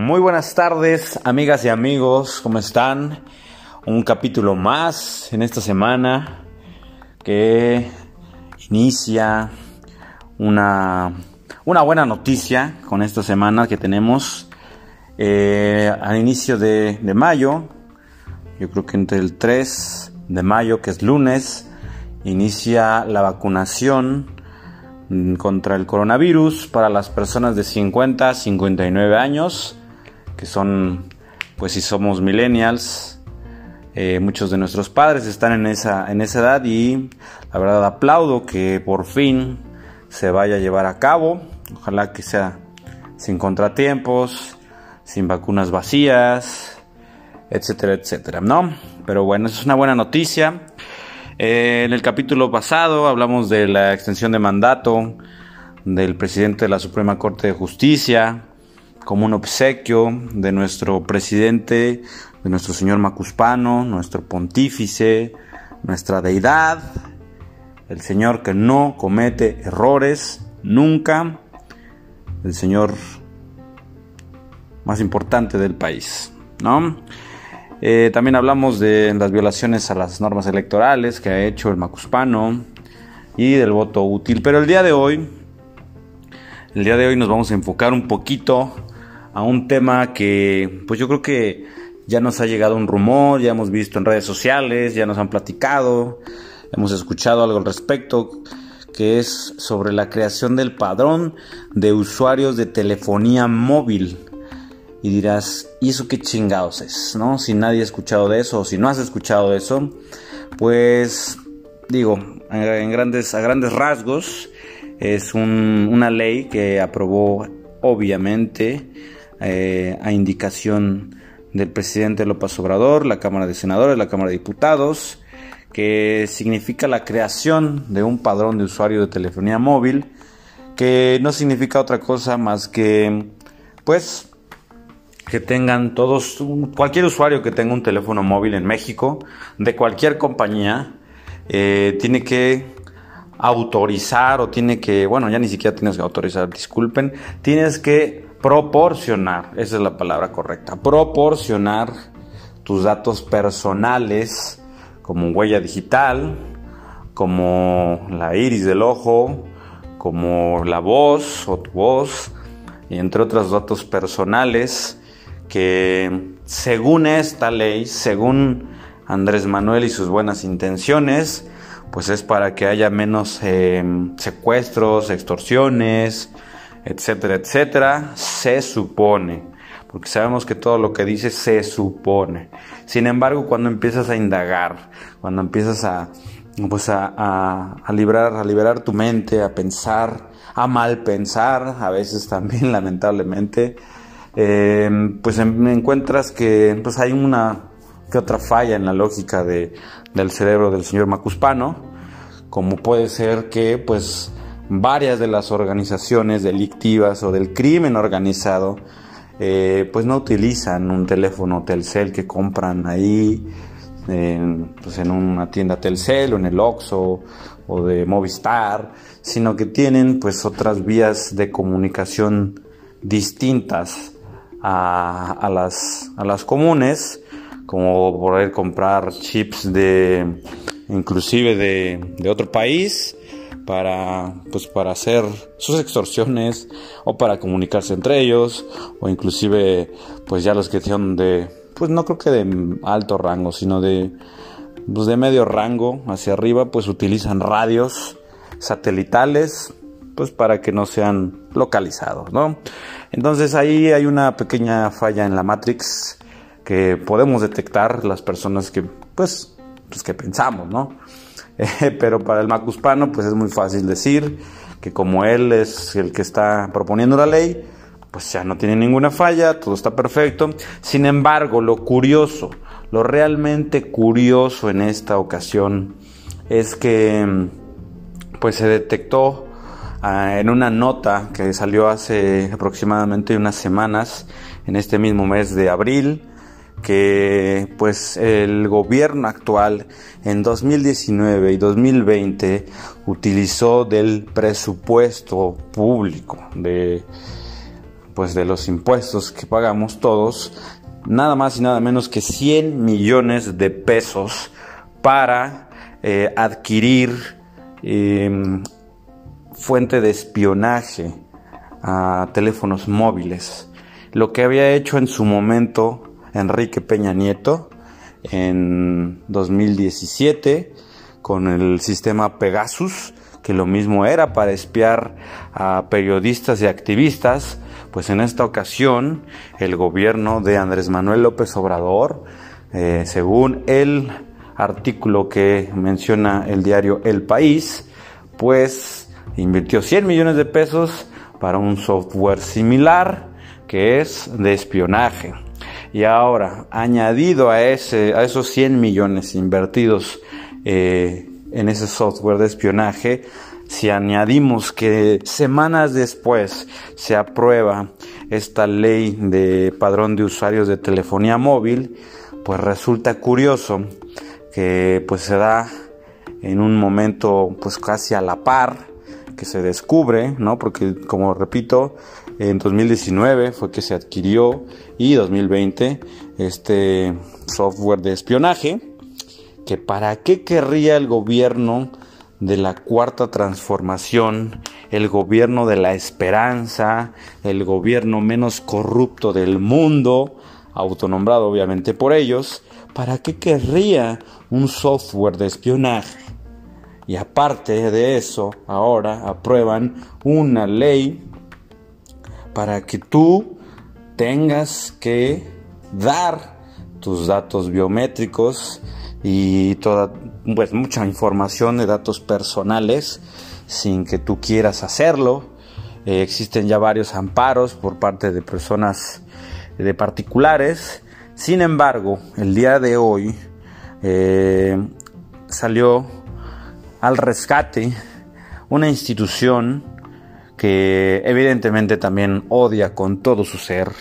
Muy buenas tardes, amigas y amigos, ¿cómo están? Un capítulo más en esta semana que inicia una, una buena noticia con esta semana que tenemos eh, al inicio de, de mayo, yo creo que entre el 3 de mayo, que es lunes, inicia la vacunación contra el coronavirus para las personas de 50 a 59 años que son, pues si somos millennials, eh, muchos de nuestros padres están en esa, en esa edad y la verdad aplaudo que por fin se vaya a llevar a cabo. Ojalá que sea sin contratiempos, sin vacunas vacías, etcétera, etcétera, ¿no? Pero bueno, es una buena noticia. Eh, en el capítulo pasado hablamos de la extensión de mandato del presidente de la Suprema Corte de Justicia, como un obsequio de nuestro presidente, de nuestro señor Macuspano, nuestro pontífice, nuestra deidad, el señor que no comete errores nunca, el señor más importante del país, ¿no? Eh, también hablamos de las violaciones a las normas electorales que ha hecho el Macuspano y del voto útil. Pero el día de hoy, el día de hoy nos vamos a enfocar un poquito a un tema que pues yo creo que ya nos ha llegado un rumor, ya hemos visto en redes sociales, ya nos han platicado, hemos escuchado algo al respecto, que es sobre la creación del padrón de usuarios de telefonía móvil. Y dirás, ¿y eso qué chingados es? ¿No? Si nadie ha escuchado de eso o si no has escuchado de eso, pues digo, en grandes, a grandes rasgos, es una ley que aprobó obviamente eh, a indicación del presidente López Obrador, la Cámara de Senadores, la Cámara de Diputados, que significa la creación de un padrón de usuario de telefonía móvil, que no significa otra cosa más que, pues, que tengan todos, cualquier usuario que tenga un teléfono móvil en México, de cualquier compañía, eh, tiene que autorizar o tiene que, bueno, ya ni siquiera tienes que autorizar, disculpen, tienes que proporcionar, esa es la palabra correcta, proporcionar tus datos personales como huella digital, como la iris del ojo, como la voz o tu voz, y entre otros datos personales que según esta ley, según Andrés Manuel y sus buenas intenciones, pues es para que haya menos eh, secuestros, extorsiones, etcétera, etcétera, se supone, porque sabemos que todo lo que dice se supone. Sin embargo, cuando empiezas a indagar, cuando empiezas a, pues a, a, liberar, a liberar tu mente, a pensar, a mal pensar, a veces también lamentablemente, eh, pues encuentras que pues hay una que otra falla en la lógica de, del cerebro del señor Macuspano, como puede ser que pues varias de las organizaciones delictivas o del crimen organizado eh, pues no utilizan un teléfono Telcel que compran ahí en, pues en una tienda Telcel o en el Oxxo o de Movistar, sino que tienen pues otras vías de comunicación distintas a, las, a las comunes, como poder comprar chips de inclusive de otro país para pues para hacer sus extorsiones o para comunicarse entre ellos o inclusive pues ya los que son de pues no creo que de alto rango sino de pues de medio rango hacia arriba pues utilizan radios satelitales pues para que no sean localizados no entonces ahí hay una pequeña falla en la matrix que podemos detectar las personas que pues pues que pensamos no pero para el macuspano pues es muy fácil decir que como él es el que está proponiendo la ley, pues ya no tiene ninguna falla, todo está perfecto. Sin embargo, lo curioso, lo realmente curioso en esta ocasión es que pues se detectó ah, en una nota que salió hace aproximadamente unas semanas, en este mismo mes de abril, que pues el gobierno actual en 2019 y 2020 utilizó del presupuesto público de pues de los impuestos que pagamos todos, nada más y nada menos que 100 millones de pesos para eh, adquirir em, fuente de espionaje a teléfonos móviles. Lo que había hecho en su momento Enrique Peña Nieto en 2017 con el sistema Pegasus, que lo mismo era para espiar a periodistas y activistas, pues en esta ocasión el gobierno de Andrés Manuel López Obrador, eh, según el artículo que menciona el diario El País, pues invirtió 100 millones de pesos para un software similar que es de espionaje. Y ahora, añadido a, ese, a esos 100 millones invertidos eh, en ese software de espionaje, si añadimos que semanas después se aprueba esta ley de padrón de usuarios de telefonía móvil, pues resulta curioso que pues se da en un momento pues casi a la par que se descubre, ¿no? Porque como repito, en 2019 fue que se adquirió y 2020 este software de espionaje que para qué querría el gobierno de la cuarta transformación, el gobierno de la esperanza, el gobierno menos corrupto del mundo, autonombrado obviamente por ellos, ¿para qué querría un software de espionaje? Y aparte de eso, ahora aprueban una ley para que tú tengas que dar tus datos biométricos y toda pues mucha información de datos personales sin que tú quieras hacerlo. Eh, existen ya varios amparos por parte de personas de particulares. Sin embargo, el día de hoy eh, salió al rescate una institución que evidentemente también odia con todo su ser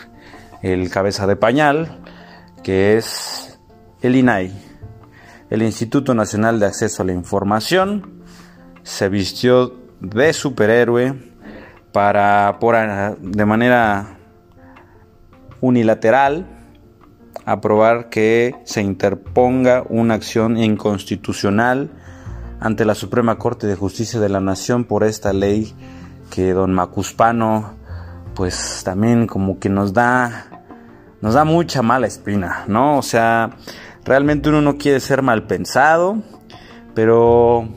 el cabeza de pañal, que es el INAI el Instituto Nacional de Acceso a la Información se vistió de superhéroe para por, de manera unilateral aprobar que se interponga una acción inconstitucional ante la Suprema Corte de Justicia de la Nación por esta ley que don Macuspano pues también como que nos da nos da mucha mala espina, ¿no? O sea, Realmente uno no quiere ser mal pensado, pero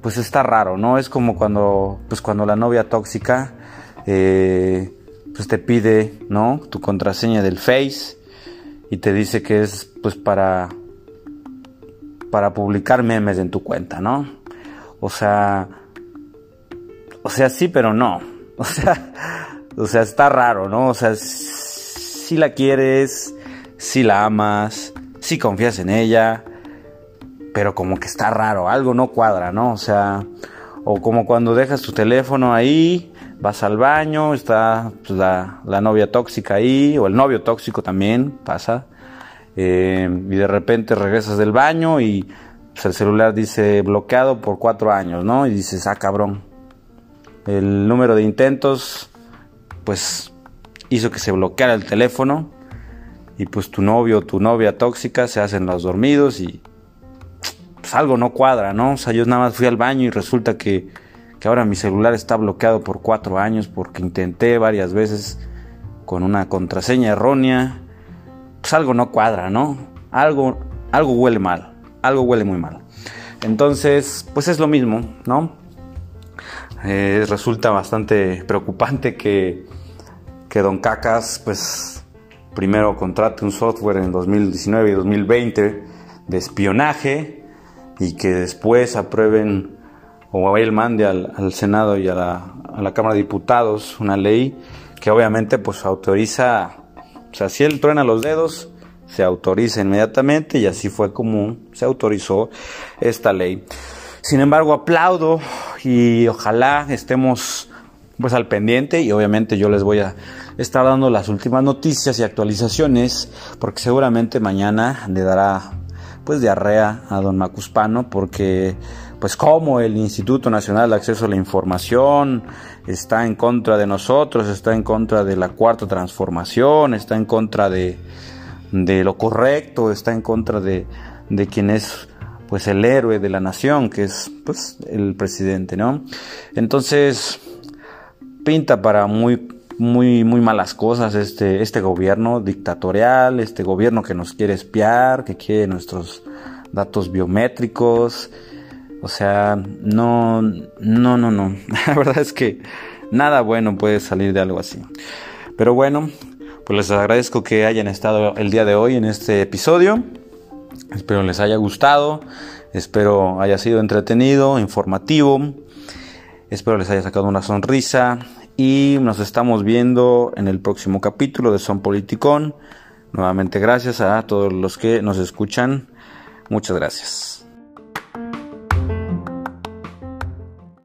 pues está raro, ¿no? Es como cuando, pues cuando la novia tóxica eh, pues te pide, ¿no? Tu contraseña del Face y te dice que es pues para para publicar memes en tu cuenta, ¿no? O sea, sea, sí, pero no. O sea, o sea, está raro, ¿no? O sea, si la quieres, si la amas, si confías en ella, pero como que está raro, algo no cuadra, ¿no? O sea, o como cuando dejas tu teléfono ahí, vas al baño, está pues, la, novia tóxica ahí, o el novio tóxico también pasa, eh, y de repente regresas del baño y pues, el celular dice bloqueado por cuatro años, ¿no? Y dices, ah, cabrón. El número de intentos, pues hizo que se bloqueara el teléfono y pues tu novio o tu novia tóxica se hacen los dormidos y pues algo no cuadra, ¿no? O sea, yo nada más fui al baño y resulta que, que ahora mi celular está bloqueado por cuatro años porque intenté varias veces con una contraseña errónea. Pues algo no cuadra, ¿no? Algo, algo huele mal, algo huele muy mal. Entonces, pues es lo mismo, ¿no? Eh, resulta bastante preocupante que, que Don Cacas, pues primero contrate un software en 2019 y 2020 de espionaje y que después aprueben o él mande al, Senado y a la, a la, Cámara de Diputados una ley que obviamente pues autoriza, o sea, si él truena los dedos, se autoriza inmediatamente y así fue como se autorizó esta ley. Sin embargo, aplaudo y ojalá estemos pues al pendiente y obviamente yo les voy a estar dando las últimas noticias y actualizaciones porque seguramente mañana le dará pues diarrea a don Macuspano porque pues cómo el Instituto Nacional de Acceso a la Información está en contra de nosotros, está en contra de la cuarta transformación, está en contra de, de lo correcto, está en contra de, de pues el héroe de la nación, que es pues el presidente, ¿no? Entonces pinta para muy muy muy malas cosas este este gobierno dictatorial, este gobierno que nos quiere espiar, que quiere nuestros datos biométricos. O sea, no no no no. La verdad es que nada bueno puede salir de algo así. Pero bueno, pues les agradezco que hayan estado el día de hoy en este episodio. Espero les haya gustado, espero haya sido entretenido, informativo, espero les haya sacado una sonrisa y nos estamos viendo en el próximo capítulo de Son Politicón. Nuevamente gracias a todos los que nos escuchan. Muchas gracias.